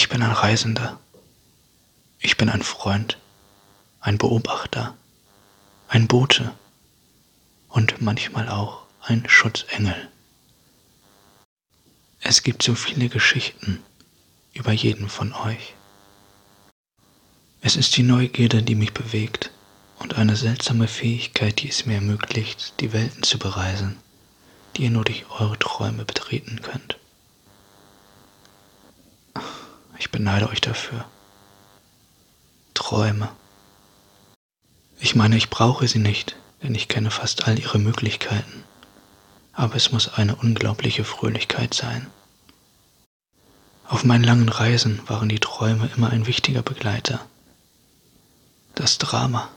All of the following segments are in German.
Ich bin ein Reisender. Ich bin ein Freund, ein Beobachter, ein Bote und manchmal auch ein Schutzengel. Es gibt so viele Geschichten über jeden von euch. Es ist die Neugierde, die mich bewegt und eine seltsame Fähigkeit, die es mir ermöglicht, die Welten zu bereisen, die ihr nur durch eure Träume betreten könnt. Ich beneide euch dafür. Träume. Ich meine, ich brauche sie nicht, denn ich kenne fast all ihre Möglichkeiten. Aber es muss eine unglaubliche Fröhlichkeit sein. Auf meinen langen Reisen waren die Träume immer ein wichtiger Begleiter. Das Drama,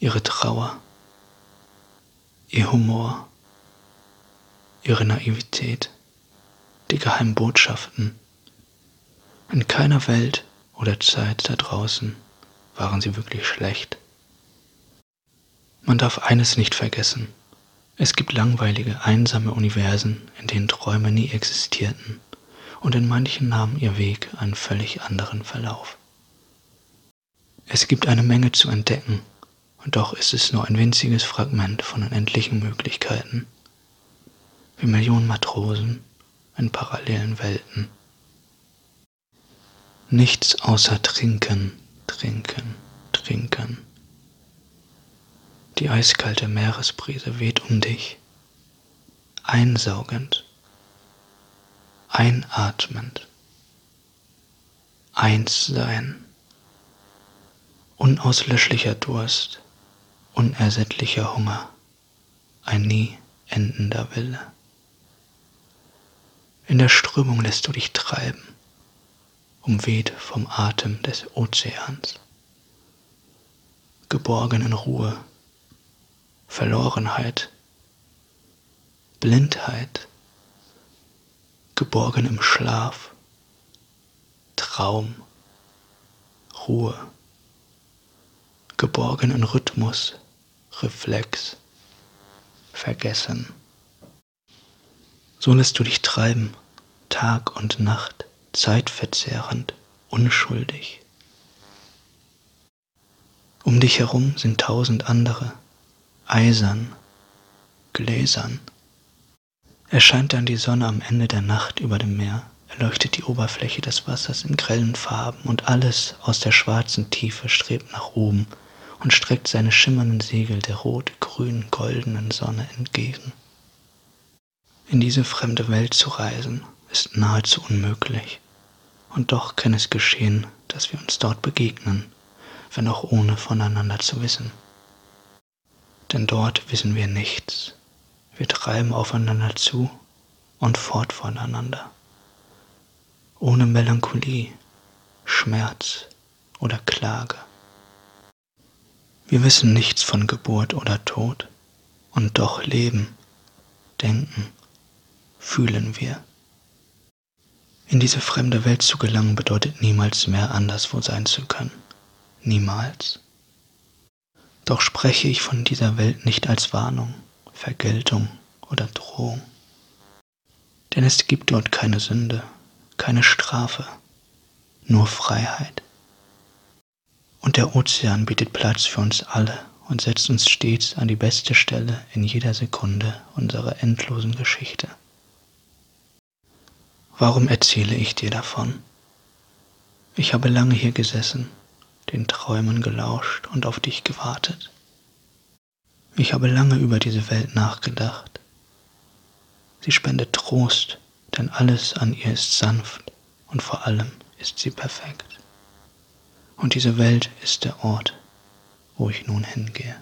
ihre Trauer, ihr Humor, ihre Naivität, die geheimen Botschaften. In keiner Welt oder Zeit da draußen waren sie wirklich schlecht. Man darf eines nicht vergessen. Es gibt langweilige, einsame Universen, in denen Träume nie existierten und in manchen nahmen ihr Weg einen völlig anderen Verlauf. Es gibt eine Menge zu entdecken, und doch ist es nur ein winziges Fragment von unendlichen Möglichkeiten. Wie Millionen Matrosen in parallelen Welten. Nichts außer trinken, trinken, trinken. Die eiskalte Meeresbrise weht um dich, einsaugend, einatmend, eins sein, unauslöschlicher Durst, unersättlicher Hunger, ein nie endender Wille. In der Strömung lässt du dich treiben, umweht vom Atem des Ozeans, geborgen in Ruhe, Verlorenheit, Blindheit, geborgen im Schlaf, Traum, Ruhe, geborgen in Rhythmus, Reflex, Vergessen. So lässt du dich treiben, Tag und Nacht, zeitverzehrend, unschuldig. Um dich herum sind tausend andere, eisern, gläsern. Erscheint dann die Sonne am Ende der Nacht über dem Meer, erleuchtet die Oberfläche des Wassers in grellen Farben und alles aus der schwarzen Tiefe strebt nach oben und streckt seine schimmernden Segel der rot, grün, goldenen Sonne entgegen. In diese fremde Welt zu reisen, ist nahezu unmöglich, und doch kann es geschehen, dass wir uns dort begegnen, wenn auch ohne voneinander zu wissen. Denn dort wissen wir nichts, wir treiben aufeinander zu und fort voneinander. Ohne Melancholie, Schmerz oder Klage. Wir wissen nichts von Geburt oder Tod und doch leben, denken, fühlen wir. In diese fremde Welt zu gelangen bedeutet niemals mehr anderswo sein zu können. Niemals. Doch spreche ich von dieser Welt nicht als Warnung, Vergeltung oder Drohung. Denn es gibt dort keine Sünde, keine Strafe, nur Freiheit. Und der Ozean bietet Platz für uns alle und setzt uns stets an die beste Stelle in jeder Sekunde unserer endlosen Geschichte. Warum erzähle ich dir davon? Ich habe lange hier gesessen, den Träumen gelauscht und auf dich gewartet. Ich habe lange über diese Welt nachgedacht. Sie spendet Trost, denn alles an ihr ist sanft und vor allem ist sie perfekt. Und diese Welt ist der Ort, wo ich nun hingehe.